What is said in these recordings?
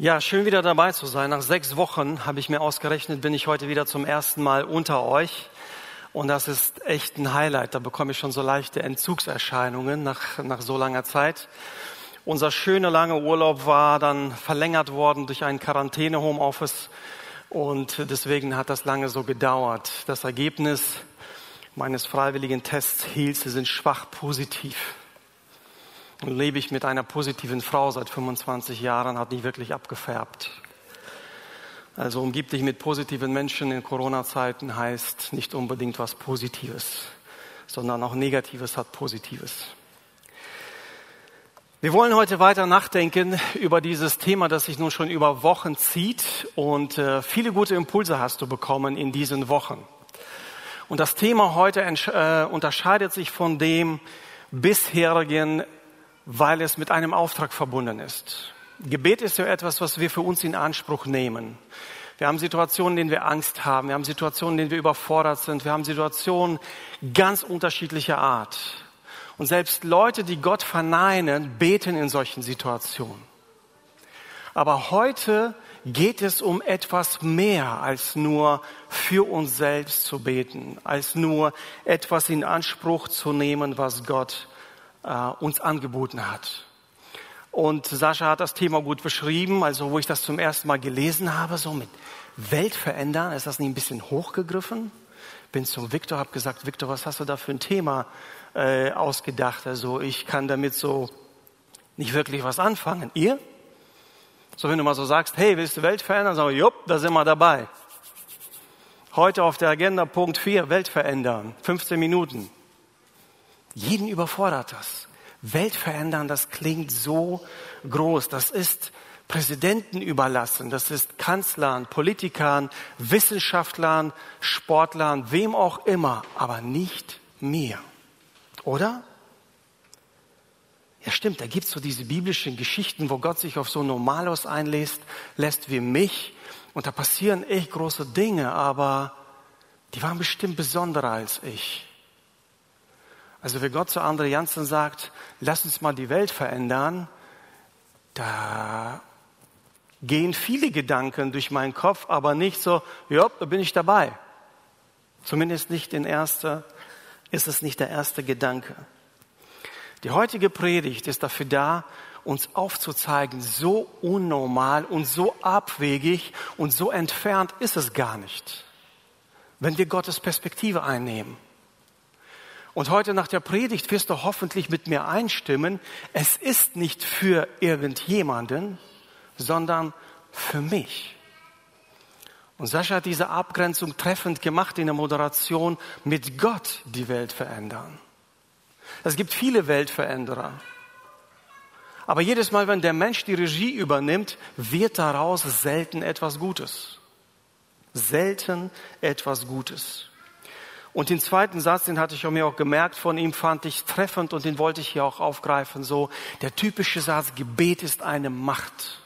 Ja, schön wieder dabei zu sein. Nach sechs Wochen habe ich mir ausgerechnet, bin ich heute wieder zum ersten Mal unter euch. Und das ist echt ein Highlight. Da bekomme ich schon so leichte Entzugserscheinungen nach, nach so langer Zeit. Unser schöner langer Urlaub war dann verlängert worden durch ein Quarantäne-Homeoffice. Und deswegen hat das lange so gedauert. Das Ergebnis meines freiwilligen Tests hielt, sie sind schwach positiv lebe ich mit einer positiven Frau seit 25 Jahren, hat nicht wirklich abgefärbt. Also umgib dich mit positiven Menschen in Corona-Zeiten heißt nicht unbedingt was Positives, sondern auch Negatives hat Positives. Wir wollen heute weiter nachdenken über dieses Thema, das sich nun schon über Wochen zieht und äh, viele gute Impulse hast du bekommen in diesen Wochen. Und das Thema heute äh, unterscheidet sich von dem bisherigen weil es mit einem Auftrag verbunden ist. Gebet ist ja etwas, was wir für uns in Anspruch nehmen. Wir haben Situationen, in denen wir Angst haben. Wir haben Situationen, in denen wir überfordert sind. Wir haben Situationen ganz unterschiedlicher Art. Und selbst Leute, die Gott verneinen, beten in solchen Situationen. Aber heute geht es um etwas mehr als nur für uns selbst zu beten, als nur etwas in Anspruch zu nehmen, was Gott uns angeboten hat. Und Sascha hat das Thema gut beschrieben, also wo ich das zum ersten Mal gelesen habe, so mit Welt verändern, ist das nicht ein bisschen hochgegriffen? Bin zum Viktor, habe gesagt, Viktor, was hast du da für ein Thema äh, ausgedacht? Also ich kann damit so nicht wirklich was anfangen. Ihr? So wenn du mal so sagst, hey, willst du Welt verändern? Sagen wir, jupp, da sind wir dabei. Heute auf der Agenda Punkt 4, Welt verändern. 15 Minuten. Jeden überfordert das. Welt verändern, das klingt so groß. Das ist Präsidenten überlassen, das ist Kanzlern, Politikern, Wissenschaftlern, Sportlern, wem auch immer, aber nicht mir. Oder? Ja, stimmt, da gibt's so diese biblischen Geschichten, wo Gott sich auf so Normalos einlässt, lässt wie mich. Und da passieren echt große Dinge, aber die waren bestimmt besonderer als ich. Also wenn Gott zu Andre Janssen sagt, lass uns mal die Welt verändern, da gehen viele Gedanken durch meinen Kopf, aber nicht so, ja, da bin ich dabei. Zumindest nicht in erster, ist es nicht der erste Gedanke. Die heutige Predigt ist dafür da, uns aufzuzeigen, so unnormal und so abwegig und so entfernt ist es gar nicht, wenn wir Gottes Perspektive einnehmen. Und heute nach der Predigt wirst du hoffentlich mit mir einstimmen, es ist nicht für irgendjemanden, sondern für mich. Und Sascha hat diese Abgrenzung treffend gemacht in der Moderation mit Gott die Welt verändern. Es gibt viele Weltveränderer. Aber jedes Mal, wenn der Mensch die Regie übernimmt, wird daraus selten etwas Gutes. Selten etwas Gutes. Und den zweiten Satz, den hatte ich mir auch gemerkt von ihm, fand ich treffend und den wollte ich hier auch aufgreifen. So, der typische Satz, Gebet ist eine Macht.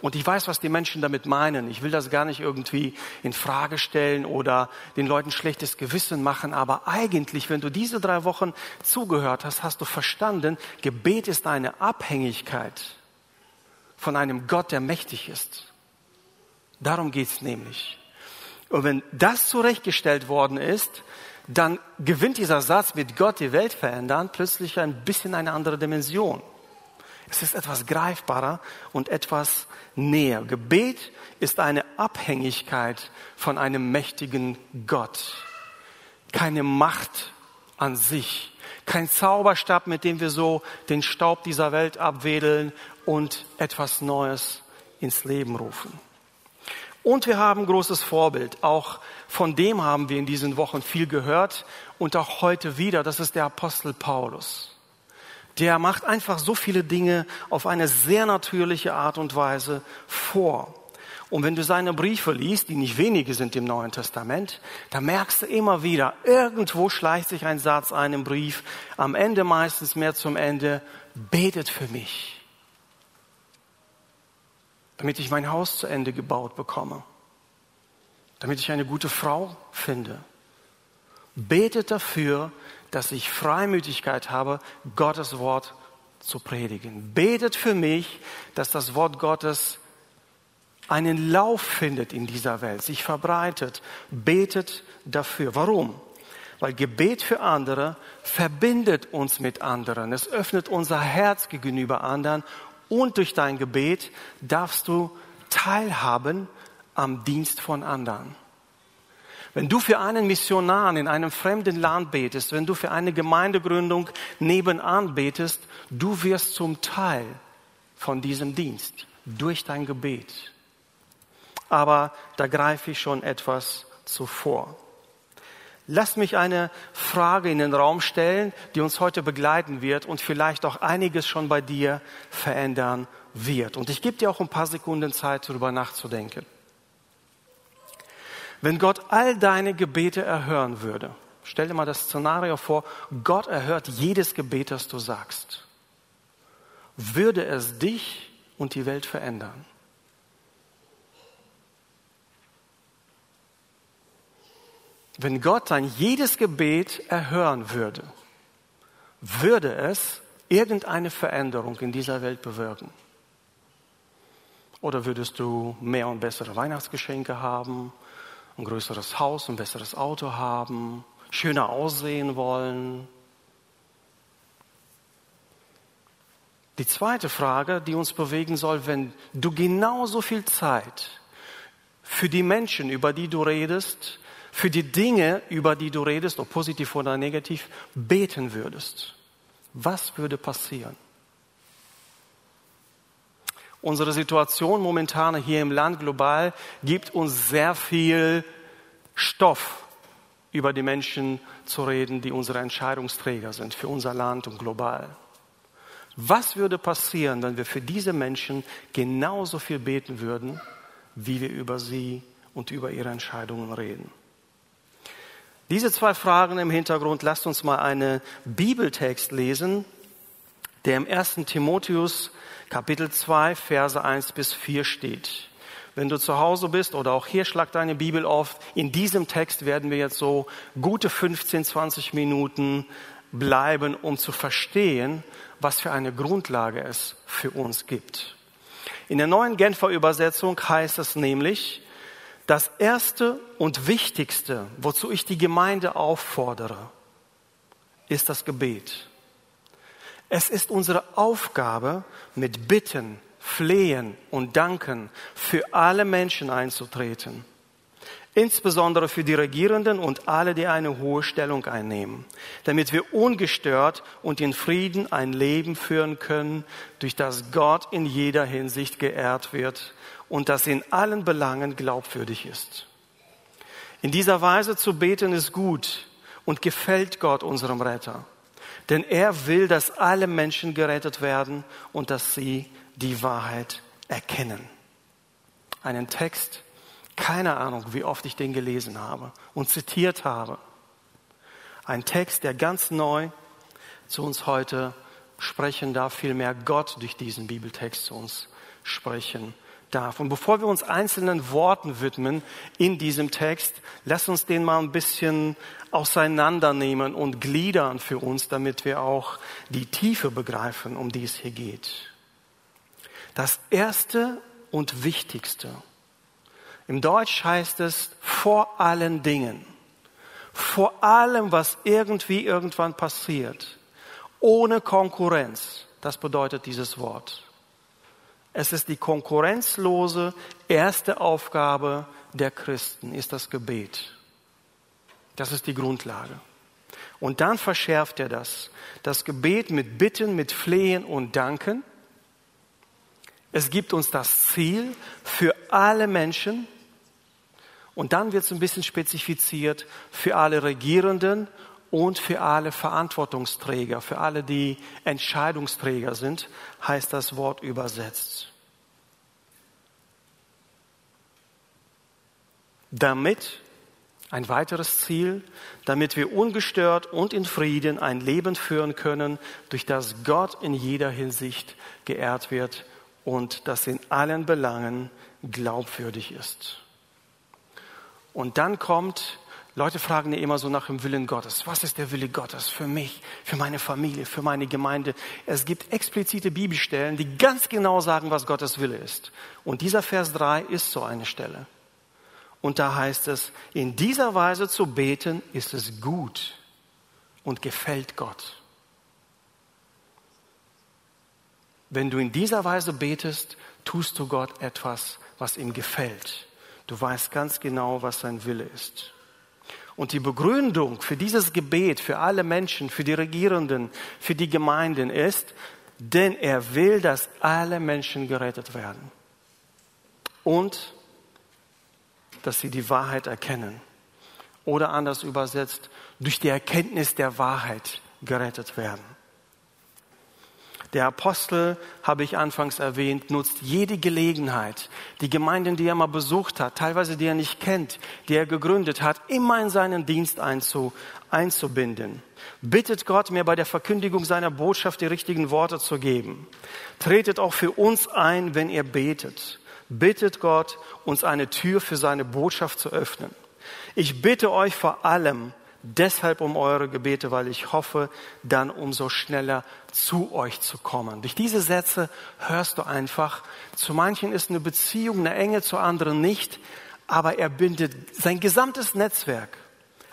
Und ich weiß, was die Menschen damit meinen. Ich will das gar nicht irgendwie in Frage stellen oder den Leuten schlechtes Gewissen machen. Aber eigentlich, wenn du diese drei Wochen zugehört hast, hast du verstanden, Gebet ist eine Abhängigkeit von einem Gott, der mächtig ist. Darum geht's nämlich. Und wenn das zurechtgestellt worden ist, dann gewinnt dieser Satz mit Gott die Welt verändern plötzlich ein bisschen eine andere Dimension. Es ist etwas greifbarer und etwas näher. Gebet ist eine Abhängigkeit von einem mächtigen Gott. Keine Macht an sich. Kein Zauberstab, mit dem wir so den Staub dieser Welt abwedeln und etwas Neues ins Leben rufen. Und wir haben großes Vorbild. Auch von dem haben wir in diesen Wochen viel gehört und auch heute wieder. Das ist der Apostel Paulus. Der macht einfach so viele Dinge auf eine sehr natürliche Art und Weise vor. Und wenn du seine Briefe liest, die nicht wenige sind im Neuen Testament, da merkst du immer wieder, irgendwo schleicht sich ein Satz ein im Brief, am Ende meistens mehr zum Ende, betet für mich damit ich mein Haus zu Ende gebaut bekomme, damit ich eine gute Frau finde. Betet dafür, dass ich Freimütigkeit habe, Gottes Wort zu predigen. Betet für mich, dass das Wort Gottes einen Lauf findet in dieser Welt, sich verbreitet. Betet dafür. Warum? Weil Gebet für andere verbindet uns mit anderen. Es öffnet unser Herz gegenüber anderen und durch dein Gebet darfst du teilhaben am Dienst von anderen. Wenn du für einen Missionar in einem fremden Land betest, wenn du für eine Gemeindegründung nebenan betest, du wirst zum Teil von diesem Dienst durch dein Gebet. Aber da greife ich schon etwas zuvor. Lass mich eine Frage in den Raum stellen, die uns heute begleiten wird und vielleicht auch einiges schon bei dir verändern wird. Und ich gebe dir auch ein paar Sekunden Zeit, darüber nachzudenken. Wenn Gott all deine Gebete erhören würde, stell dir mal das Szenario vor, Gott erhört jedes Gebet, das du sagst. Würde es dich und die Welt verändern? Wenn Gott dein jedes Gebet erhören würde, würde es irgendeine Veränderung in dieser Welt bewirken? Oder würdest du mehr und bessere Weihnachtsgeschenke haben, ein größeres Haus, ein besseres Auto haben, schöner aussehen wollen? Die zweite Frage, die uns bewegen soll, wenn du genauso viel Zeit für die Menschen, über die du redest, für die Dinge, über die du redest, ob positiv oder negativ, beten würdest, was würde passieren? Unsere Situation momentan hier im Land global gibt uns sehr viel Stoff, über die Menschen zu reden, die unsere Entscheidungsträger sind für unser Land und global. Was würde passieren, wenn wir für diese Menschen genauso viel beten würden, wie wir über sie und über ihre Entscheidungen reden? Diese zwei Fragen im Hintergrund, lasst uns mal einen Bibeltext lesen, der im 1. Timotheus Kapitel 2, Verse 1 bis 4 steht. Wenn du zu Hause bist oder auch hier schlag deine Bibel auf, in diesem Text werden wir jetzt so gute 15, 20 Minuten bleiben, um zu verstehen, was für eine Grundlage es für uns gibt. In der neuen Genfer Übersetzung heißt es nämlich, das Erste und Wichtigste, wozu ich die Gemeinde auffordere, ist das Gebet. Es ist unsere Aufgabe, mit Bitten, Flehen und Danken für alle Menschen einzutreten. Insbesondere für die Regierenden und alle, die eine hohe Stellung einnehmen, damit wir ungestört und in Frieden ein Leben führen können, durch das Gott in jeder Hinsicht geehrt wird und das in allen Belangen glaubwürdig ist. In dieser Weise zu beten ist gut und gefällt Gott unserem Retter. Denn er will, dass alle Menschen gerettet werden und dass sie die Wahrheit erkennen. Einen Text, keine Ahnung, wie oft ich den gelesen habe und zitiert habe. Ein Text, der ganz neu zu uns heute sprechen darf, vielmehr Gott durch diesen Bibeltext zu uns sprechen darf. Und bevor wir uns einzelnen Worten widmen in diesem Text, lass uns den mal ein bisschen auseinandernehmen und gliedern für uns, damit wir auch die Tiefe begreifen, um die es hier geht. Das Erste und Wichtigste. Im Deutsch heißt es vor allen Dingen. Vor allem, was irgendwie irgendwann passiert. Ohne Konkurrenz. Das bedeutet dieses Wort. Es ist die konkurrenzlose erste Aufgabe der Christen, ist das Gebet. Das ist die Grundlage. Und dann verschärft er das. Das Gebet mit Bitten, mit Flehen und Danken. Es gibt uns das Ziel für alle Menschen. Und dann wird es ein bisschen spezifiziert für alle Regierenden und für alle Verantwortungsträger, für alle, die Entscheidungsträger sind, heißt das Wort übersetzt. Damit, ein weiteres Ziel, damit wir ungestört und in Frieden ein Leben führen können, durch das Gott in jeder Hinsicht geehrt wird und das in allen Belangen glaubwürdig ist. Und dann kommt Leute fragen ja immer so nach dem Willen Gottes. Was ist der Wille Gottes für mich, für meine Familie, für meine Gemeinde? Es gibt explizite Bibelstellen, die ganz genau sagen, was Gottes Wille ist. Und dieser Vers 3 ist so eine Stelle. Und da heißt es, in dieser Weise zu beten ist es gut und gefällt Gott. Wenn du in dieser Weise betest, tust du Gott etwas, was ihm gefällt. Du weißt ganz genau, was sein Wille ist. Und die Begründung für dieses Gebet, für alle Menschen, für die Regierenden, für die Gemeinden ist, denn er will, dass alle Menschen gerettet werden. Und dass sie die Wahrheit erkennen. Oder anders übersetzt, durch die Erkenntnis der Wahrheit gerettet werden. Der Apostel, habe ich anfangs erwähnt, nutzt jede Gelegenheit, die Gemeinden, die er mal besucht hat, teilweise die er nicht kennt, die er gegründet hat, immer in seinen Dienst einzu, einzubinden. Bittet Gott, mir bei der Verkündigung seiner Botschaft die richtigen Worte zu geben. Tretet auch für uns ein, wenn ihr betet. Bittet Gott, uns eine Tür für seine Botschaft zu öffnen. Ich bitte euch vor allem, deshalb um eure Gebete, weil ich hoffe, dann umso schneller zu euch zu kommen. Durch diese Sätze hörst du einfach, zu manchen ist eine Beziehung eine Enge, zu anderen nicht, aber er bindet sein gesamtes Netzwerk,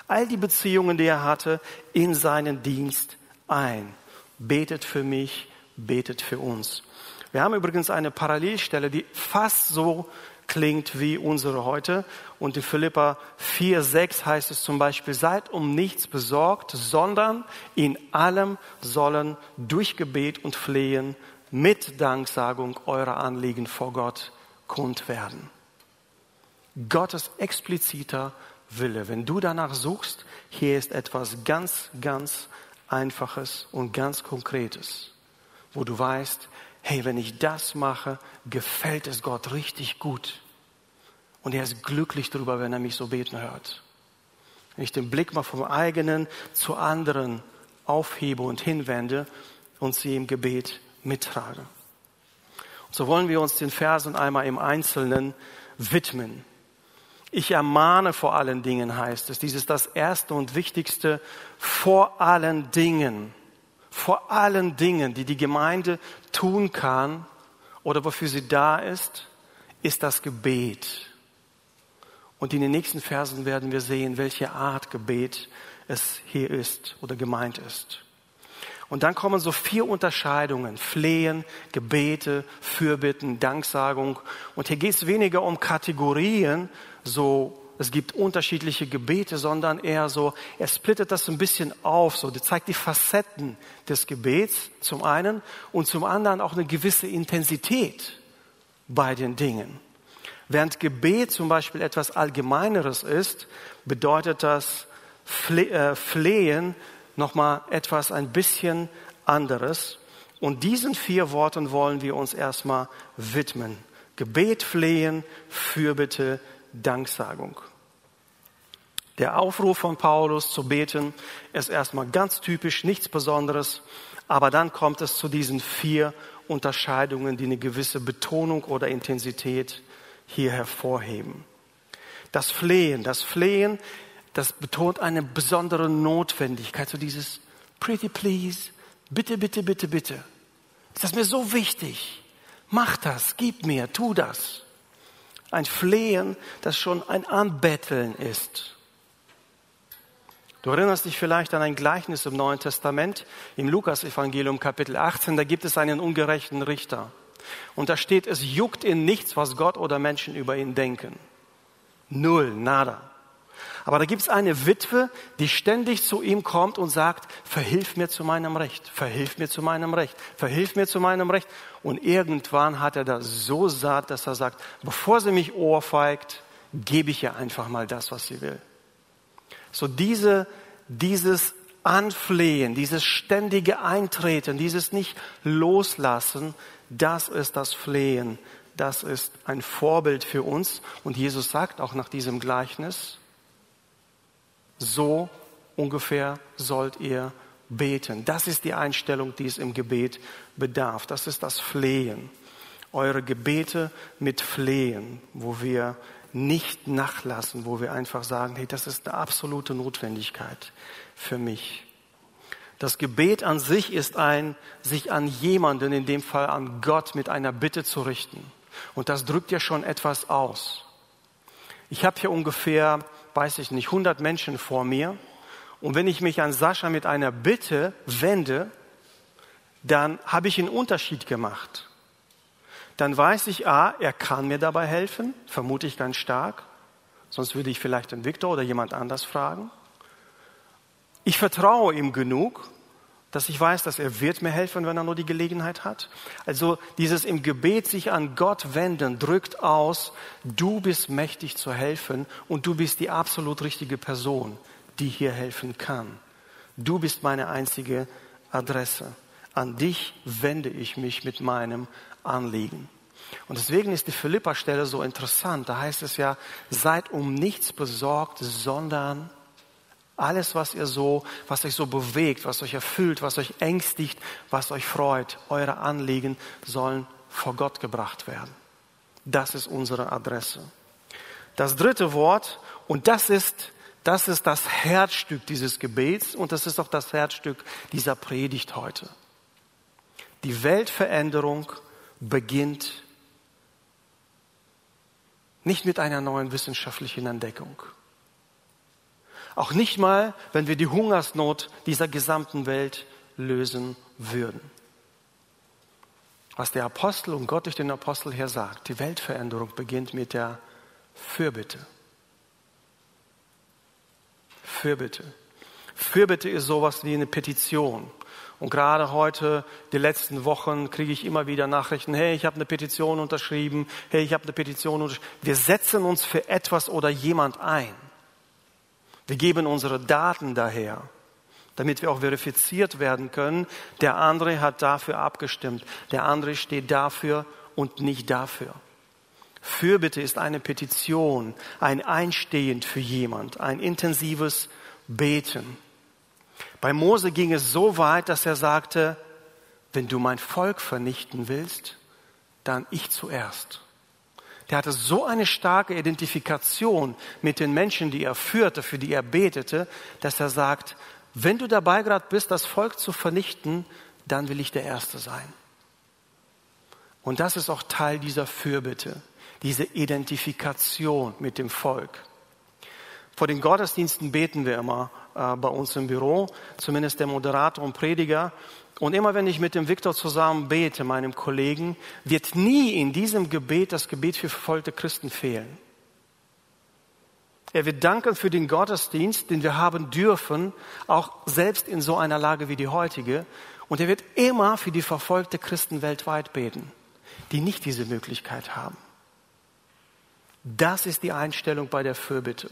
all die Beziehungen, die er hatte, in seinen Dienst ein. Betet für mich, betet für uns. Wir haben übrigens eine Parallelstelle, die fast so klingt wie unsere heute. Und in Philippa 4, 6 heißt es zum Beispiel, seid um nichts besorgt, sondern in allem sollen durch Gebet und Flehen mit Danksagung eure Anliegen vor Gott kund werden. Gottes expliziter Wille. Wenn du danach suchst, hier ist etwas ganz, ganz Einfaches und ganz Konkretes, wo du weißt, hey, wenn ich das mache, gefällt es Gott richtig gut. Und er ist glücklich darüber, wenn er mich so beten hört. Wenn ich den Blick mal vom eigenen zu anderen aufhebe und hinwende und sie im Gebet mittrage. Und so wollen wir uns den Versen einmal im Einzelnen widmen. Ich ermahne vor allen Dingen heißt es. Dies ist das Erste und Wichtigste vor allen Dingen vor allen Dingen, die die Gemeinde tun kann oder wofür sie da ist, ist das Gebet. Und in den nächsten Versen werden wir sehen, welche Art Gebet es hier ist oder gemeint ist. Und dann kommen so vier Unterscheidungen. Flehen, Gebete, Fürbitten, Danksagung. Und hier geht es weniger um Kategorien, so es gibt unterschiedliche Gebete, sondern eher so, er splittet das ein bisschen auf, so, der zeigt die Facetten des Gebets zum einen und zum anderen auch eine gewisse Intensität bei den Dingen. Während Gebet zum Beispiel etwas Allgemeineres ist, bedeutet das äh, Flehen nochmal etwas ein bisschen anderes. Und diesen vier Worten wollen wir uns erstmal widmen. Gebet, Flehen, Fürbitte, Danksagung. Der Aufruf von Paulus zu beten ist erstmal ganz typisch, nichts Besonderes. Aber dann kommt es zu diesen vier Unterscheidungen, die eine gewisse Betonung oder Intensität hier hervorheben. Das Flehen, das Flehen, das betont eine besondere Notwendigkeit, so dieses Pretty Please, bitte, bitte, bitte, bitte. Ist das mir so wichtig? Mach das, gib mir, tu das. Ein Flehen, das schon ein Anbetteln ist. Du erinnerst dich vielleicht an ein Gleichnis im Neuen Testament, im Lukas-Evangelium Kapitel 18, da gibt es einen ungerechten Richter. Und da steht, es juckt ihn nichts, was Gott oder Menschen über ihn denken. Null, nada. Aber da gibt es eine Witwe, die ständig zu ihm kommt und sagt, verhilf mir zu meinem Recht, verhilf mir zu meinem Recht, verhilf mir zu meinem Recht. Und irgendwann hat er da so satt, dass er sagt, bevor sie mich ohrfeigt, gebe ich ihr einfach mal das, was sie will. So diese, dieses Anflehen, dieses ständige Eintreten, dieses nicht loslassen, das ist das Flehen. Das ist ein Vorbild für uns. Und Jesus sagt auch nach diesem Gleichnis, so ungefähr sollt ihr beten. Das ist die Einstellung, die es im Gebet bedarf. Das ist das Flehen. Eure Gebete mit Flehen, wo wir nicht nachlassen, wo wir einfach sagen, hey, das ist eine absolute Notwendigkeit für mich. Das Gebet an sich ist ein, sich an jemanden, in dem Fall an Gott, mit einer Bitte zu richten. Und das drückt ja schon etwas aus. Ich habe hier ungefähr, weiß ich nicht, 100 Menschen vor mir. Und wenn ich mich an Sascha mit einer Bitte wende, dann habe ich einen Unterschied gemacht. Dann weiß ich, ah, er kann mir dabei helfen, vermute ich ganz stark. Sonst würde ich vielleicht den Viktor oder jemand anders fragen. Ich vertraue ihm genug, dass ich weiß, dass er wird mir helfen, wenn er nur die Gelegenheit hat. Also dieses im Gebet sich an Gott wenden drückt aus, du bist mächtig zu helfen und du bist die absolut richtige Person, die hier helfen kann. Du bist meine einzige Adresse. An dich wende ich mich mit meinem Anliegen. Und deswegen ist die Philippa-Stelle so interessant. Da heißt es ja, seid um nichts besorgt, sondern alles, was ihr so, was euch so bewegt, was euch erfüllt, was euch ängstigt, was euch freut, eure Anliegen sollen vor Gott gebracht werden. Das ist unsere Adresse. Das dritte Wort, und das ist, das ist das Herzstück dieses Gebets und das ist auch das Herzstück dieser Predigt heute. Die Weltveränderung beginnt nicht mit einer neuen wissenschaftlichen Entdeckung auch nicht mal, wenn wir die Hungersnot dieser gesamten Welt lösen würden. Was der Apostel und Gott durch den Apostel her sagt, die Weltveränderung beginnt mit der Fürbitte. Fürbitte. Fürbitte ist sowas wie eine Petition. Und gerade heute, die letzten Wochen, kriege ich immer wieder Nachrichten, hey, ich habe eine Petition unterschrieben, hey, ich habe eine Petition unterschrieben. Wir setzen uns für etwas oder jemand ein. Wir geben unsere Daten daher, damit wir auch verifiziert werden können. Der andere hat dafür abgestimmt. Der andere steht dafür und nicht dafür. Fürbitte ist eine Petition, ein Einstehen für jemand, ein intensives Beten. Bei Mose ging es so weit, dass er sagte, wenn du mein Volk vernichten willst, dann ich zuerst der hatte so eine starke Identifikation mit den Menschen, die er führte, für die er betete, dass er sagt, wenn du dabei gerade bist, das Volk zu vernichten, dann will ich der Erste sein. Und das ist auch Teil dieser Fürbitte, diese Identifikation mit dem Volk. Vor den Gottesdiensten beten wir immer äh, bei uns im Büro, zumindest der Moderator und Prediger. Und immer wenn ich mit dem Viktor zusammen bete, meinem Kollegen, wird nie in diesem Gebet das Gebet für verfolgte Christen fehlen. Er wird danken für den Gottesdienst, den wir haben dürfen, auch selbst in so einer Lage wie die heutige. Und er wird immer für die verfolgte Christen weltweit beten, die nicht diese Möglichkeit haben. Das ist die Einstellung bei der Fürbitte.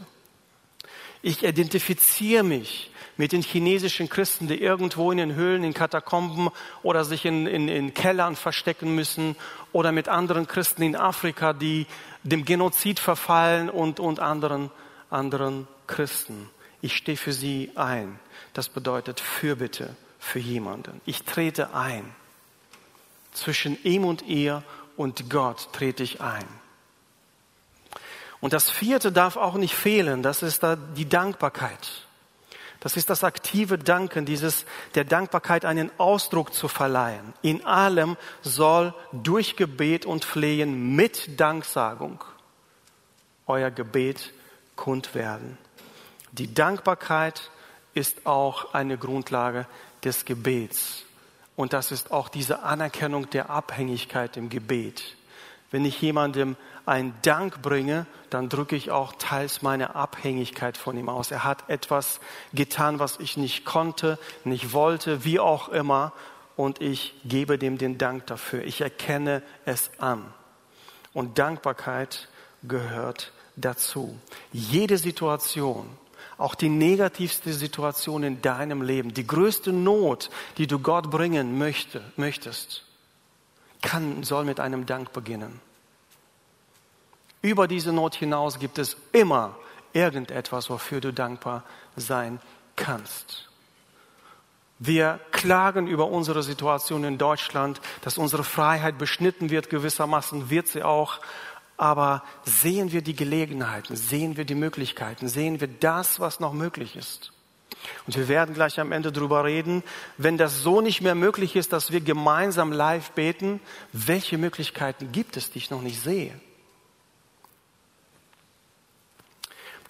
Ich identifiziere mich mit den chinesischen Christen, die irgendwo in den Höhlen, in Katakomben oder sich in, in, in Kellern verstecken müssen oder mit anderen Christen in Afrika, die dem Genozid verfallen und, und anderen, anderen Christen. Ich stehe für sie ein. Das bedeutet Fürbitte für jemanden. Ich trete ein. Zwischen ihm und ihr und Gott trete ich ein. Und das vierte darf auch nicht fehlen, das ist da die Dankbarkeit. Das ist das aktive Danken, dieses der Dankbarkeit einen Ausdruck zu verleihen. In allem soll durch Gebet und Flehen mit Danksagung euer Gebet kund werden. Die Dankbarkeit ist auch eine Grundlage des Gebets. Und das ist auch diese Anerkennung der Abhängigkeit im Gebet. Wenn ich jemandem einen Dank bringe, dann drücke ich auch teils meine Abhängigkeit von ihm aus. Er hat etwas getan, was ich nicht konnte, nicht wollte, wie auch immer, und ich gebe dem den Dank dafür. Ich erkenne es an. Und Dankbarkeit gehört dazu. Jede Situation, auch die negativste Situation in deinem Leben, die größte Not, die du Gott bringen möchte, möchtest, kann, soll mit einem Dank beginnen. Über diese Not hinaus gibt es immer irgendetwas, wofür du dankbar sein kannst. Wir klagen über unsere Situation in Deutschland, dass unsere Freiheit beschnitten wird, gewissermaßen wird sie auch. aber sehen wir die Gelegenheiten, sehen wir die Möglichkeiten, sehen wir das, was noch möglich ist. Und wir werden gleich am Ende darüber reden, wenn das so nicht mehr möglich ist, dass wir gemeinsam live beten, welche Möglichkeiten gibt es, die ich noch nicht sehe?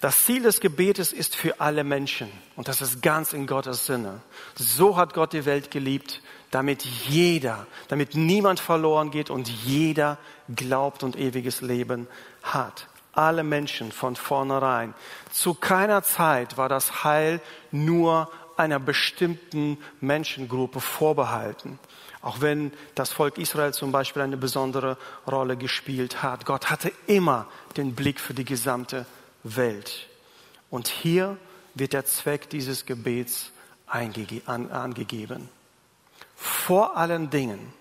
Das Ziel des Gebetes ist für alle Menschen und das ist ganz in Gottes Sinne. So hat Gott die Welt geliebt, damit jeder, damit niemand verloren geht und jeder glaubt und ewiges Leben hat. Alle Menschen von vornherein. Zu keiner Zeit war das Heil nur einer bestimmten Menschengruppe vorbehalten. Auch wenn das Volk Israel zum Beispiel eine besondere Rolle gespielt hat. Gott hatte immer den Blick für die gesamte Welt. Und hier wird der Zweck dieses Gebets angegeben. Vor allen Dingen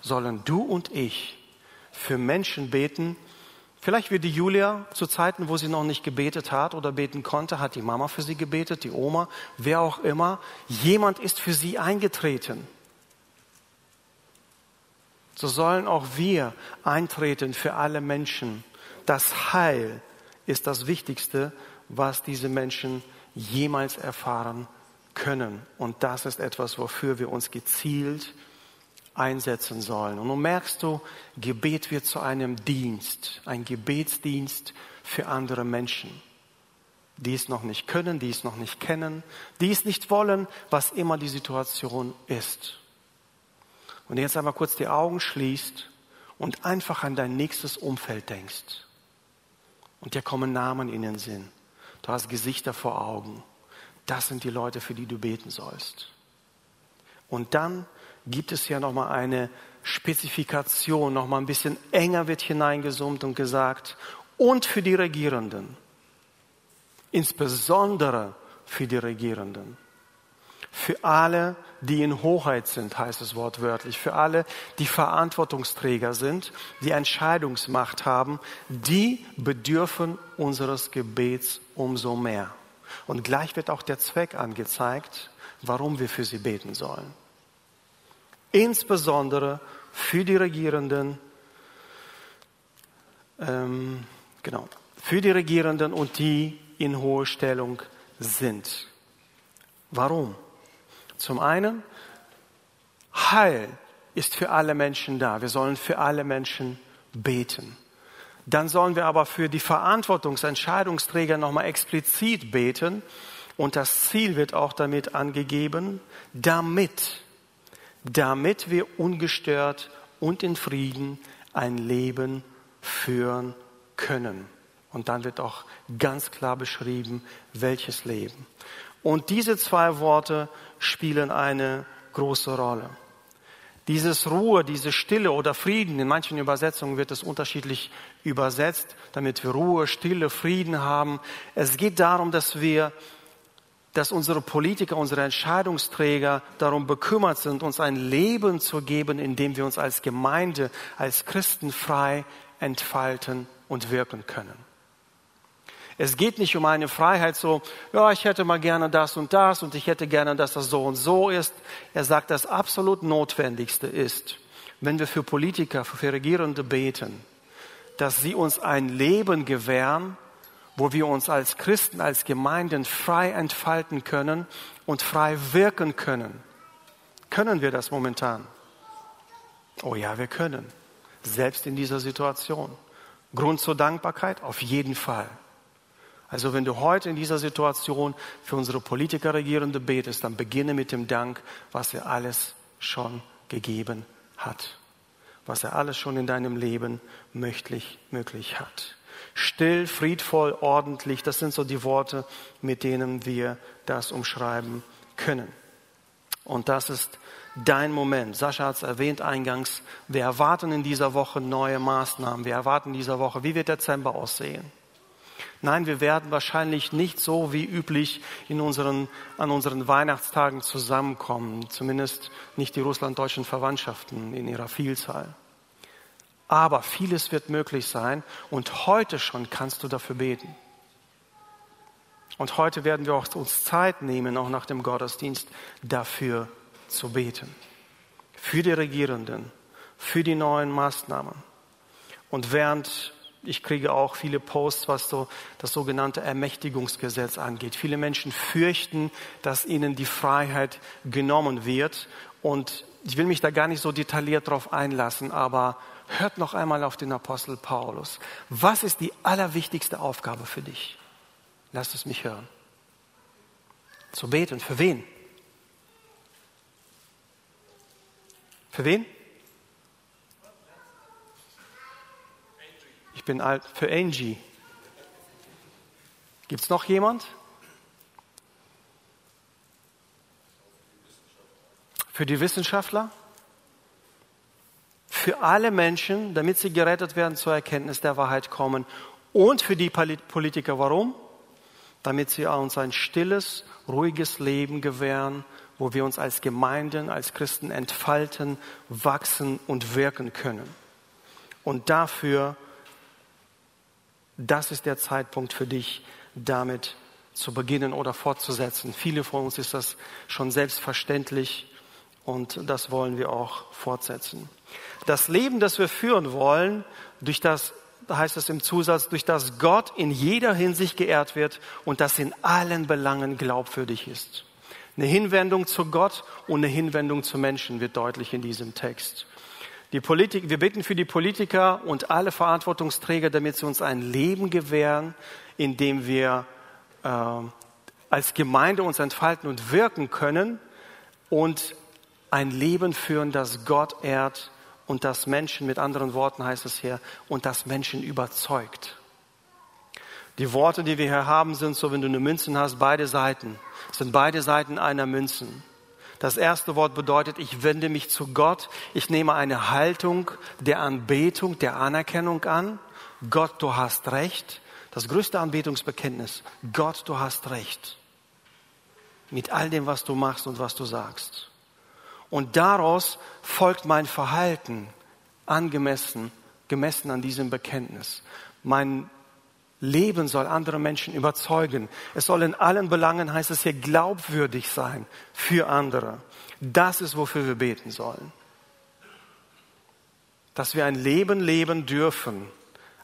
sollen du und ich für Menschen beten. Vielleicht wie die Julia zu Zeiten, wo sie noch nicht gebetet hat oder beten konnte, hat die Mama für sie gebetet, die Oma, wer auch immer. Jemand ist für sie eingetreten. So sollen auch wir eintreten für alle Menschen. Das Heil ist das Wichtigste, was diese Menschen jemals erfahren können. Und das ist etwas, wofür wir uns gezielt einsetzen sollen. Und nun merkst du, Gebet wird zu einem Dienst, ein Gebetsdienst für andere Menschen, die es noch nicht können, die es noch nicht kennen, die es nicht wollen, was immer die Situation ist. Und jetzt einmal kurz die Augen schließt und einfach an dein nächstes Umfeld denkst. Und dir kommen Namen in den Sinn. Du hast Gesichter vor Augen. Das sind die Leute, für die du beten sollst. Und dann gibt es ja nochmal eine Spezifikation, nochmal ein bisschen enger wird hineingezoomt und gesagt, und für die Regierenden. Insbesondere für die Regierenden. Für alle, die in Hoheit sind, heißt es wortwörtlich. Für alle, die Verantwortungsträger sind, die Entscheidungsmacht haben, die bedürfen unseres Gebets umso mehr. Und gleich wird auch der Zweck angezeigt, warum wir für sie beten sollen. Insbesondere für die Regierenden, ähm, genau, für die Regierenden und die in hohe Stellung sind. Warum? Zum einen, Heil ist für alle Menschen da. Wir sollen für alle Menschen beten. Dann sollen wir aber für die Verantwortungsentscheidungsträger nochmal explizit beten. Und das Ziel wird auch damit angegeben, damit, damit wir ungestört und in Frieden ein Leben führen können. Und dann wird auch ganz klar beschrieben, welches Leben. Und diese zwei Worte spielen eine große Rolle. Dieses Ruhe, diese Stille oder Frieden, in manchen Übersetzungen wird es unterschiedlich übersetzt, damit wir Ruhe, Stille, Frieden haben. Es geht darum, dass wir, dass unsere Politiker, unsere Entscheidungsträger darum bekümmert sind, uns ein Leben zu geben, in dem wir uns als Gemeinde, als Christen frei entfalten und wirken können. Es geht nicht um eine Freiheit so, ja, ich hätte mal gerne das und das und ich hätte gerne, dass das so und so ist. Er sagt, das absolut Notwendigste ist, wenn wir für Politiker, für Regierende beten, dass sie uns ein Leben gewähren, wo wir uns als Christen, als Gemeinden frei entfalten können und frei wirken können. Können wir das momentan? Oh ja, wir können. Selbst in dieser Situation. Grund zur Dankbarkeit? Auf jeden Fall. Also wenn du heute in dieser Situation für unsere Politiker Regierende betest, dann beginne mit dem Dank, was er alles schon gegeben hat. Was er alles schon in deinem Leben möglich, möglich hat. Still, friedvoll, ordentlich, das sind so die Worte, mit denen wir das umschreiben können. Und das ist dein Moment. Sascha hat es erwähnt eingangs. Wir erwarten in dieser Woche neue Maßnahmen. Wir erwarten in dieser Woche, wie wird Dezember aussehen? Nein, wir werden wahrscheinlich nicht so wie üblich in unseren, an unseren Weihnachtstagen zusammenkommen, zumindest nicht die russlanddeutschen Verwandtschaften in ihrer Vielzahl. Aber vieles wird möglich sein und heute schon kannst du dafür beten. Und heute werden wir auch uns Zeit nehmen, auch nach dem Gottesdienst, dafür zu beten. Für die Regierenden, für die neuen Maßnahmen. Und während ich kriege auch viele Posts, was so das sogenannte Ermächtigungsgesetz angeht. Viele Menschen fürchten, dass ihnen die Freiheit genommen wird. Und ich will mich da gar nicht so detailliert drauf einlassen, aber hört noch einmal auf den Apostel Paulus. Was ist die allerwichtigste Aufgabe für dich? Lasst es mich hören. Zu beten. Für wen? Für wen? Ich bin alt für Angie. Gibt es noch jemand? Für die Wissenschaftler? Für alle Menschen, damit sie gerettet werden, zur Erkenntnis der Wahrheit kommen. Und für die Politiker, warum? Damit sie uns ein stilles, ruhiges Leben gewähren, wo wir uns als Gemeinden, als Christen entfalten, wachsen und wirken können. Und dafür das ist der Zeitpunkt für dich, damit zu beginnen oder fortzusetzen. Viele von uns ist das schon selbstverständlich und das wollen wir auch fortsetzen. Das Leben, das wir führen wollen, durch das, da heißt es im Zusatz, durch das Gott in jeder Hinsicht geehrt wird und das in allen Belangen glaubwürdig ist. Eine Hinwendung zu Gott und eine Hinwendung zu Menschen wird deutlich in diesem Text. Die Politik, wir bitten für die Politiker und alle Verantwortungsträger, damit sie uns ein Leben gewähren, in dem wir äh, als Gemeinde uns entfalten und wirken können und ein Leben führen, das Gott ehrt und das Menschen, mit anderen Worten heißt es hier, und das Menschen überzeugt. Die Worte, die wir hier haben, sind so, wenn du eine Münzen hast, beide Seiten, sind beide Seiten einer Münzen. Das erste Wort bedeutet, ich wende mich zu Gott. Ich nehme eine Haltung der Anbetung, der Anerkennung an. Gott, du hast recht. Das größte Anbetungsbekenntnis. Gott, du hast recht. Mit all dem, was du machst und was du sagst. Und daraus folgt mein Verhalten angemessen, gemessen an diesem Bekenntnis. Mein Leben soll andere Menschen überzeugen. Es soll in allen Belangen, heißt es hier, glaubwürdig sein für andere. Das ist, wofür wir beten sollen. Dass wir ein Leben leben dürfen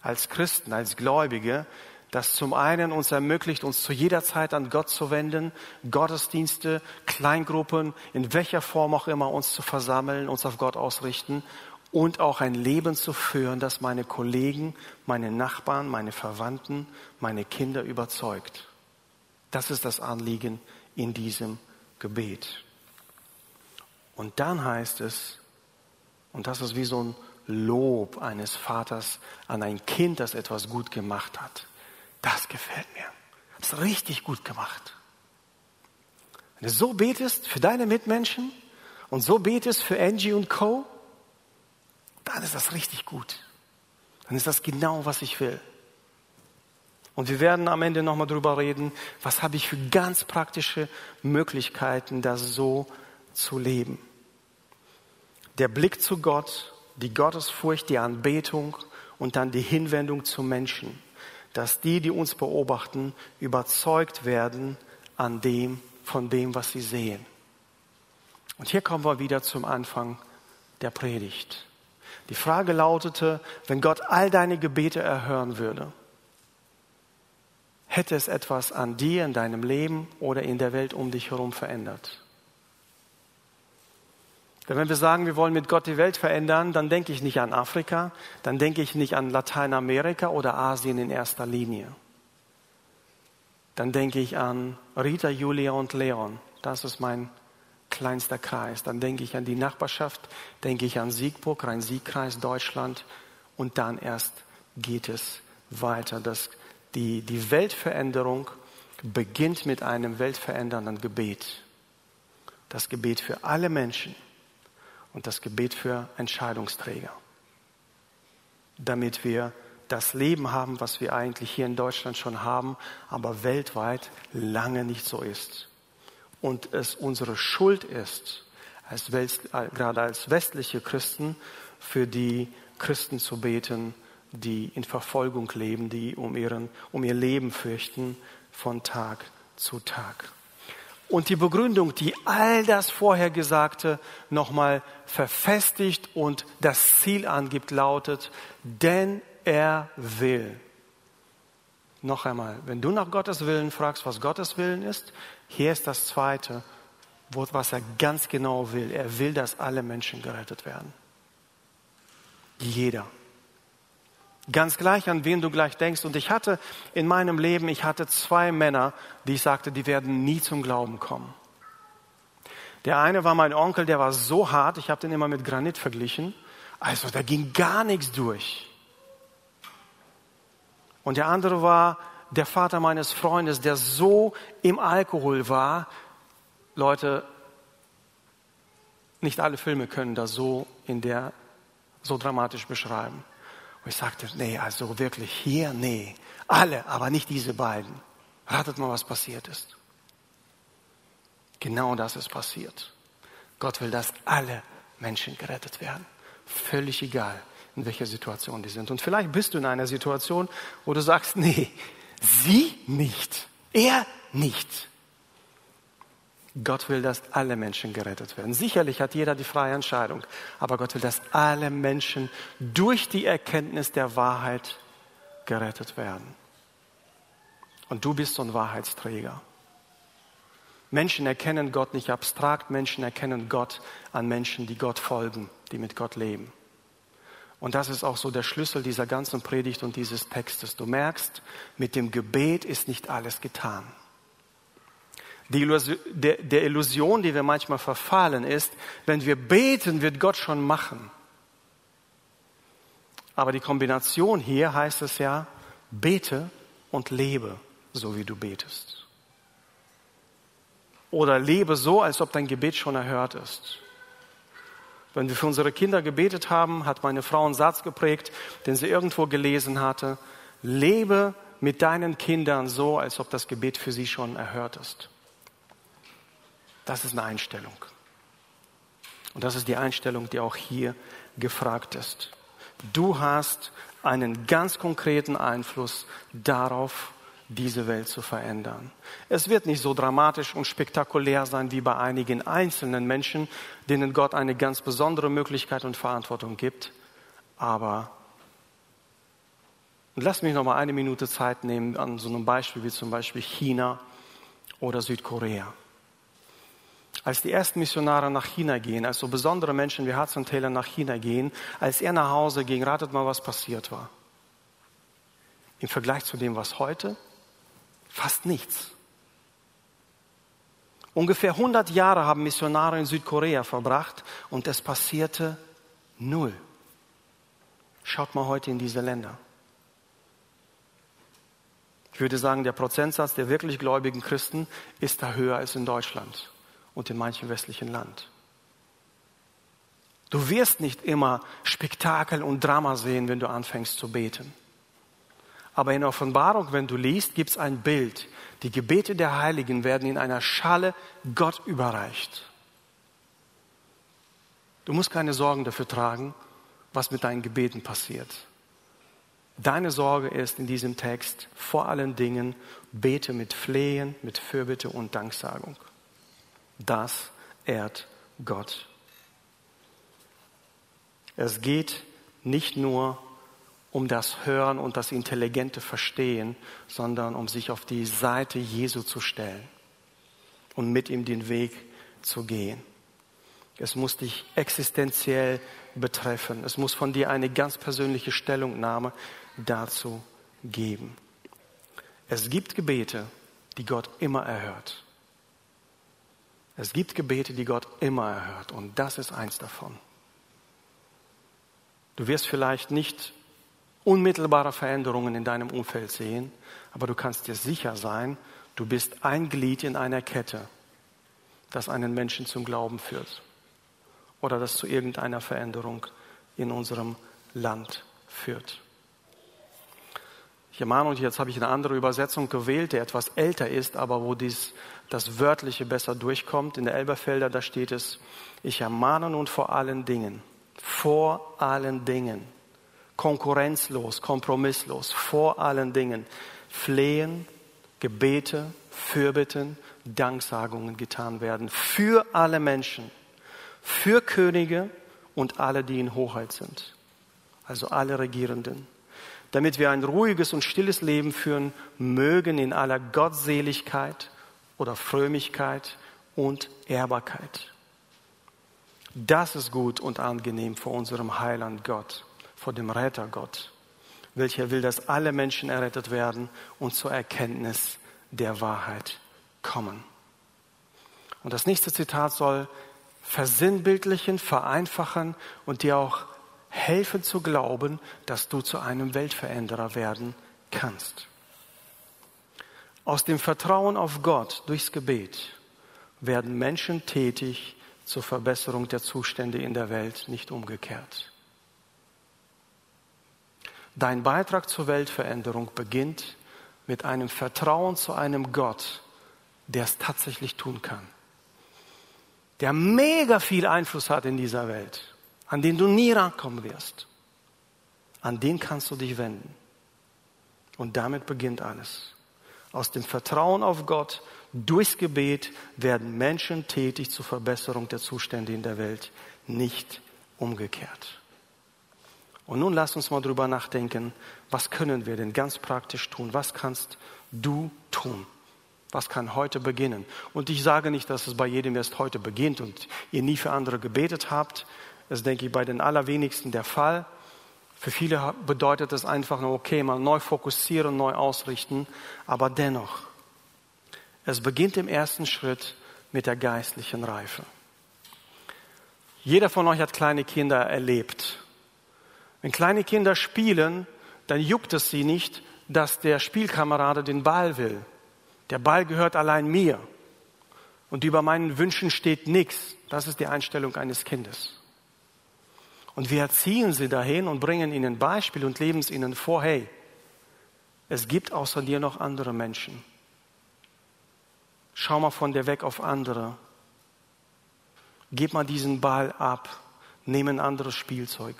als Christen, als Gläubige, das zum einen uns ermöglicht, uns zu jeder Zeit an Gott zu wenden, Gottesdienste, Kleingruppen, in welcher Form auch immer uns zu versammeln, uns auf Gott ausrichten und auch ein Leben zu führen, das meine Kollegen, meine Nachbarn, meine Verwandten, meine Kinder überzeugt. Das ist das Anliegen in diesem Gebet. Und dann heißt es, und das ist wie so ein Lob eines Vaters an ein Kind, das etwas gut gemacht hat. Das gefällt mir. Das ist richtig gut gemacht. Wenn du so betest für deine Mitmenschen und so betest für Angie und Co., dann ist das richtig gut. Dann ist das genau, was ich will. Und wir werden am Ende nochmal drüber reden, was habe ich für ganz praktische Möglichkeiten, das so zu leben. Der Blick zu Gott, die Gottesfurcht, die Anbetung und dann die Hinwendung zu Menschen, dass die, die uns beobachten, überzeugt werden an dem, von dem, was sie sehen. Und hier kommen wir wieder zum Anfang der Predigt. Die Frage lautete, wenn Gott all deine Gebete erhören würde, hätte es etwas an dir, in deinem Leben oder in der Welt um dich herum verändert? Denn wenn wir sagen, wir wollen mit Gott die Welt verändern, dann denke ich nicht an Afrika, dann denke ich nicht an Lateinamerika oder Asien in erster Linie. Dann denke ich an Rita, Julia und Leon. Das ist mein kleinster Kreis. Dann denke ich an die Nachbarschaft, denke ich an Siegburg, Rhein-Sieg-Kreis, Deutschland und dann erst geht es weiter. Das, die, die Weltveränderung beginnt mit einem weltverändernden Gebet. Das Gebet für alle Menschen und das Gebet für Entscheidungsträger. Damit wir das Leben haben, was wir eigentlich hier in Deutschland schon haben, aber weltweit lange nicht so ist und es unsere Schuld ist, als Welt, gerade als westliche Christen, für die Christen zu beten, die in Verfolgung leben, die um, ihren, um ihr Leben fürchten von Tag zu Tag. Und die Begründung, die all das Vorhergesagte nochmal verfestigt und das Ziel angibt, lautet, denn er will. Noch einmal, wenn du nach Gottes Willen fragst, was Gottes Willen ist, hier ist das zweite, was er ganz genau will. Er will, dass alle Menschen gerettet werden. Jeder. Ganz gleich, an wen du gleich denkst. Und ich hatte in meinem Leben, ich hatte zwei Männer, die ich sagte, die werden nie zum Glauben kommen. Der eine war mein Onkel, der war so hart, ich habe den immer mit Granit verglichen. Also da ging gar nichts durch. Und der andere war der Vater meines Freundes, der so im Alkohol war. Leute, nicht alle Filme können das so in der so dramatisch beschreiben. Und ich sagte, nee, also wirklich hier, nee, alle, aber nicht diese beiden. Ratet mal, was passiert ist. Genau das ist passiert. Gott will, dass alle Menschen gerettet werden. Völlig egal, in welcher Situation die sind. Und vielleicht bist du in einer Situation, wo du sagst, nee, sie nicht, er nicht. Gott will, dass alle Menschen gerettet werden. Sicherlich hat jeder die freie Entscheidung, aber Gott will, dass alle Menschen durch die Erkenntnis der Wahrheit gerettet werden. Und du bist so ein Wahrheitsträger. Menschen erkennen Gott nicht abstrakt, Menschen erkennen Gott an Menschen, die Gott folgen, die mit Gott leben. Und das ist auch so der Schlüssel dieser ganzen Predigt und dieses Textes. Du merkst, mit dem Gebet ist nicht alles getan. Illusion, der, der Illusion, die wir manchmal verfallen, ist, wenn wir beten, wird Gott schon machen. Aber die Kombination hier heißt es ja, bete und lebe, so wie du betest. Oder lebe so, als ob dein Gebet schon erhört ist. Wenn wir für unsere Kinder gebetet haben, hat meine Frau einen Satz geprägt, den sie irgendwo gelesen hatte. Lebe mit deinen Kindern so, als ob das Gebet für sie schon erhört ist. Das ist eine Einstellung. Und das ist die Einstellung, die auch hier gefragt ist. Du hast einen ganz konkreten Einfluss darauf, diese Welt zu verändern. Es wird nicht so dramatisch und spektakulär sein wie bei einigen einzelnen Menschen, denen Gott eine ganz besondere Möglichkeit und Verantwortung gibt. Aber lass mich noch mal eine Minute Zeit nehmen an so einem Beispiel wie zum Beispiel China oder Südkorea. Als die ersten Missionare nach China gehen, als so besondere Menschen wie Hudson Taylor nach China gehen, als er nach Hause ging, ratet mal, was passiert war. Im Vergleich zu dem, was heute Fast nichts. Ungefähr 100 Jahre haben Missionare in Südkorea verbracht und es passierte null. Schaut mal heute in diese Länder. Ich würde sagen, der Prozentsatz der wirklich gläubigen Christen ist da höher als in Deutschland und in manchen westlichen Land. Du wirst nicht immer Spektakel und Drama sehen, wenn du anfängst zu beten. Aber in Offenbarung, wenn du liest, gibt es ein Bild. Die Gebete der Heiligen werden in einer Schale Gott überreicht. Du musst keine Sorgen dafür tragen, was mit deinen Gebeten passiert. Deine Sorge ist in diesem Text vor allen Dingen, bete mit Flehen, mit Fürbitte und Danksagung. Das ehrt Gott. Es geht nicht nur um das Hören und das intelligente Verstehen, sondern um sich auf die Seite Jesu zu stellen und mit ihm den Weg zu gehen. Es muss dich existenziell betreffen. Es muss von dir eine ganz persönliche Stellungnahme dazu geben. Es gibt Gebete, die Gott immer erhört. Es gibt Gebete, die Gott immer erhört. Und das ist eins davon. Du wirst vielleicht nicht unmittelbare Veränderungen in deinem Umfeld sehen, aber du kannst dir sicher sein, du bist ein Glied in einer Kette, das einen Menschen zum Glauben führt oder das zu irgendeiner Veränderung in unserem Land führt. Ich ermahne und jetzt habe ich eine andere Übersetzung gewählt, die etwas älter ist, aber wo dies, das Wörtliche besser durchkommt. In der Elberfelder, da steht es, ich ermahne nun vor allen Dingen, vor allen Dingen, konkurrenzlos, kompromisslos, vor allen Dingen Flehen, Gebete, Fürbitten, Danksagungen getan werden für alle Menschen, für Könige und alle, die in Hoheit sind, also alle Regierenden, damit wir ein ruhiges und stilles Leben führen mögen in aller Gottseligkeit oder Frömmigkeit und Ehrbarkeit. Das ist gut und angenehm vor unserem Heiland Gott, vor dem Retter Gott, welcher will, dass alle Menschen errettet werden und zur Erkenntnis der Wahrheit kommen. Und das nächste Zitat soll versinnbildlichen, vereinfachen und dir auch helfen zu glauben, dass du zu einem Weltveränderer werden kannst. Aus dem Vertrauen auf Gott durchs Gebet werden Menschen tätig, zur Verbesserung der Zustände in der Welt, nicht umgekehrt. Dein Beitrag zur Weltveränderung beginnt mit einem Vertrauen zu einem Gott, der es tatsächlich tun kann, der mega viel Einfluss hat in dieser Welt, an den du nie rankommen wirst. An den kannst du dich wenden. Und damit beginnt alles. Aus dem Vertrauen auf Gott Durchs Gebet werden Menschen tätig zur Verbesserung der Zustände in der Welt, nicht umgekehrt. Und nun lass uns mal drüber nachdenken, was können wir denn ganz praktisch tun? Was kannst du tun? Was kann heute beginnen? Und ich sage nicht, dass es bei jedem erst heute beginnt und ihr nie für andere gebetet habt. Das ist, denke ich, bei den allerwenigsten der Fall. Für viele bedeutet das einfach nur, okay, mal neu fokussieren, neu ausrichten. Aber dennoch, es beginnt im ersten Schritt mit der geistlichen Reife. Jeder von euch hat kleine Kinder erlebt. Wenn kleine Kinder spielen, dann juckt es sie nicht, dass der Spielkamerade den Ball will. Der Ball gehört allein mir. Und über meinen Wünschen steht nichts. Das ist die Einstellung eines Kindes. Und wir erziehen sie dahin und bringen ihnen Beispiel und leben es ihnen vor, hey, es gibt außer dir noch andere Menschen. Schau mal von dir weg auf andere. Gib mal diesen Ball ab. Nimm ein anderes Spielzeug.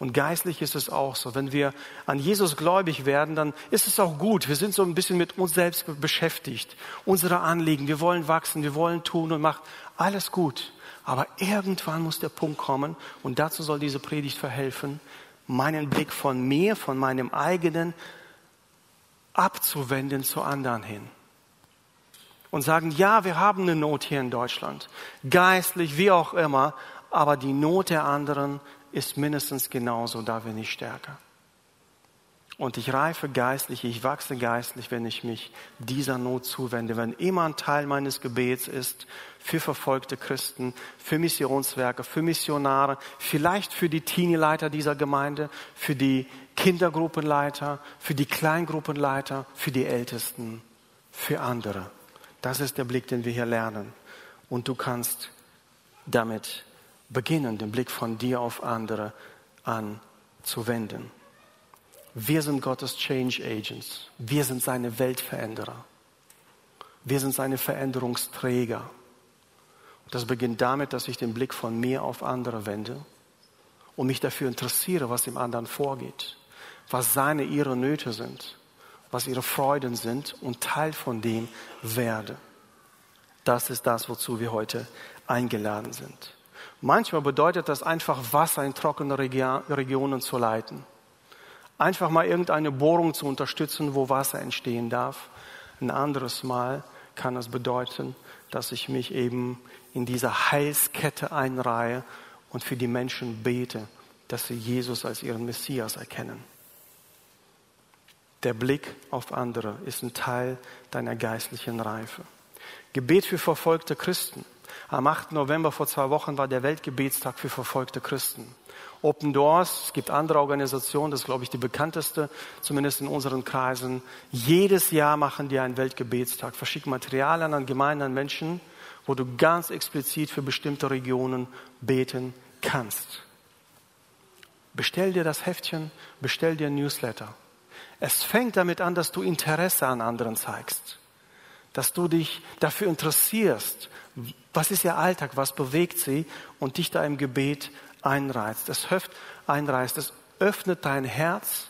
Und geistlich ist es auch so. Wenn wir an Jesus gläubig werden, dann ist es auch gut. Wir sind so ein bisschen mit uns selbst beschäftigt. Unsere Anliegen. Wir wollen wachsen. Wir wollen tun und machen. Alles gut. Aber irgendwann muss der Punkt kommen. Und dazu soll diese Predigt verhelfen, meinen Blick von mir, von meinem eigenen abzuwenden zu anderen hin und sagen, ja, wir haben eine Not hier in Deutschland, geistlich, wie auch immer, aber die Not der anderen ist mindestens genauso, da wenn nicht stärker. Und ich reife geistlich, ich wachse geistlich, wenn ich mich dieser Not zuwende, wenn immer ein Teil meines Gebets ist für verfolgte Christen, für Missionswerke, für Missionare, vielleicht für die Teenie-Leiter dieser Gemeinde, für die Kindergruppenleiter, für die Kleingruppenleiter, für die Ältesten, für andere. Das ist der Blick, den wir hier lernen. Und du kannst damit beginnen, den Blick von dir auf andere anzuwenden. Wir sind Gottes Change Agents. Wir sind seine Weltveränderer. Wir sind seine Veränderungsträger. Und das beginnt damit, dass ich den Blick von mir auf andere wende und mich dafür interessiere, was im anderen vorgeht, was seine, ihre Nöte sind was ihre Freuden sind und Teil von dem werde. Das ist das, wozu wir heute eingeladen sind. Manchmal bedeutet das einfach, Wasser in trockene Regionen zu leiten. Einfach mal irgendeine Bohrung zu unterstützen, wo Wasser entstehen darf. Ein anderes Mal kann es bedeuten, dass ich mich eben in dieser Heilskette einreihe und für die Menschen bete, dass sie Jesus als ihren Messias erkennen. Der Blick auf andere ist ein Teil deiner geistlichen Reife. Gebet für verfolgte Christen. Am 8. November vor zwei Wochen war der Weltgebetstag für verfolgte Christen. Open Doors, es gibt andere Organisationen, das ist, glaube ich, die bekannteste, zumindest in unseren Kreisen. Jedes Jahr machen die einen Weltgebetstag, verschicken Materialien an Gemeinden, an Menschen, wo du ganz explizit für bestimmte Regionen beten kannst. Bestell dir das Heftchen, bestell dir ein Newsletter. Es fängt damit an, dass du Interesse an anderen zeigst, dass du dich dafür interessierst, was ist ihr Alltag, was bewegt sie und dich da im Gebet einreizt. Es höft, einreißt, es öffnet dein Herz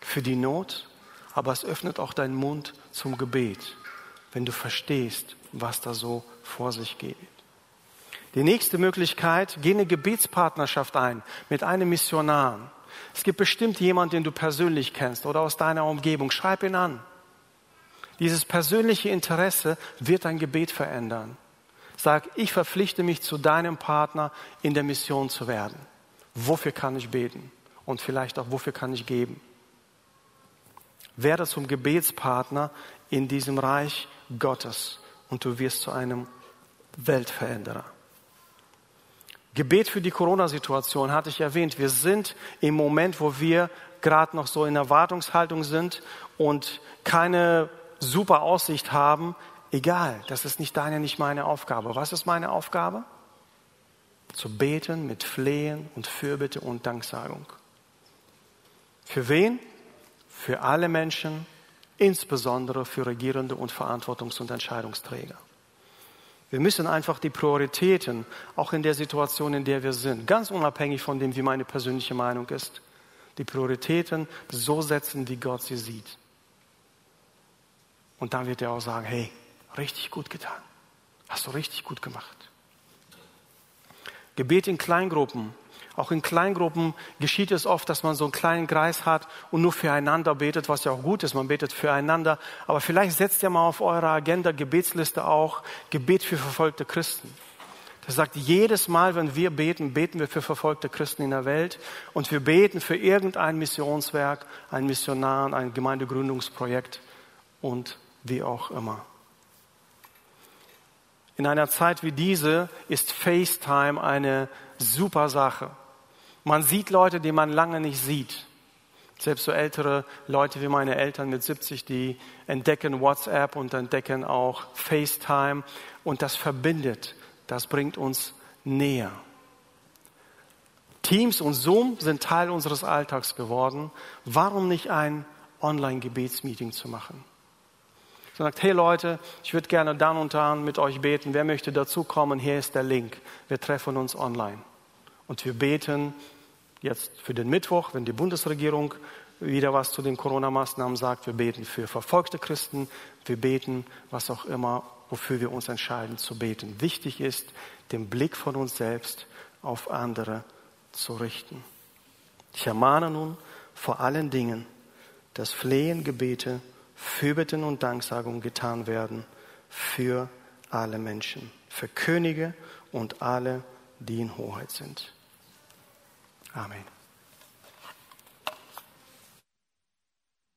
für die Not, aber es öffnet auch deinen Mund zum Gebet, wenn du verstehst, was da so vor sich geht. Die nächste Möglichkeit, geh eine Gebetspartnerschaft ein mit einem Missionar. Es gibt bestimmt jemanden, den du persönlich kennst oder aus deiner Umgebung. Schreib ihn an. Dieses persönliche Interesse wird dein Gebet verändern. Sag, ich verpflichte mich zu deinem Partner in der Mission zu werden. Wofür kann ich beten? Und vielleicht auch, wofür kann ich geben? Werde zum Gebetspartner in diesem Reich Gottes und du wirst zu einem Weltveränderer. Gebet für die Corona-Situation hatte ich erwähnt. Wir sind im Moment, wo wir gerade noch so in Erwartungshaltung sind und keine super Aussicht haben. Egal, das ist nicht deine, nicht meine Aufgabe. Was ist meine Aufgabe? Zu beten mit Flehen und Fürbitte und Danksagung. Für wen? Für alle Menschen, insbesondere für Regierende und Verantwortungs- und Entscheidungsträger. Wir müssen einfach die Prioritäten, auch in der Situation, in der wir sind, ganz unabhängig von dem, wie meine persönliche Meinung ist, die Prioritäten so setzen, wie Gott sie sieht. Und dann wird er auch sagen, hey, richtig gut getan. Hast du richtig gut gemacht. Gebet in Kleingruppen auch in Kleingruppen geschieht es oft, dass man so einen kleinen Kreis hat und nur füreinander betet, was ja auch gut ist. Man betet füreinander. Aber vielleicht setzt ihr mal auf eure Agenda, Gebetsliste auch, Gebet für verfolgte Christen. Das sagt, jedes Mal, wenn wir beten, beten wir für verfolgte Christen in der Welt und wir beten für irgendein Missionswerk, ein Missionar, ein Gemeindegründungsprojekt und wie auch immer. In einer Zeit wie diese ist FaceTime eine super Sache. Man sieht Leute, die man lange nicht sieht. Selbst so ältere Leute wie meine Eltern mit 70, die entdecken WhatsApp und entdecken auch FaceTime und das verbindet, das bringt uns näher. Teams und Zoom sind Teil unseres Alltags geworden. Warum nicht ein Online-Gebetsmeeting zu machen? Sagt, hey Leute, ich würde gerne dann und dann mit euch beten. Wer möchte dazukommen? Hier ist der Link. Wir treffen uns online. Und wir beten jetzt für den Mittwoch, wenn die Bundesregierung wieder was zu den Corona-Maßnahmen sagt. Wir beten für verfolgte Christen. Wir beten, was auch immer, wofür wir uns entscheiden zu beten. Wichtig ist, den Blick von uns selbst auf andere zu richten. Ich ermahne nun vor allen Dingen, dass Flehen, Gebete, Fürbitten und Danksagung getan werden für alle Menschen, für Könige und alle, die in Hoheit sind. Amen.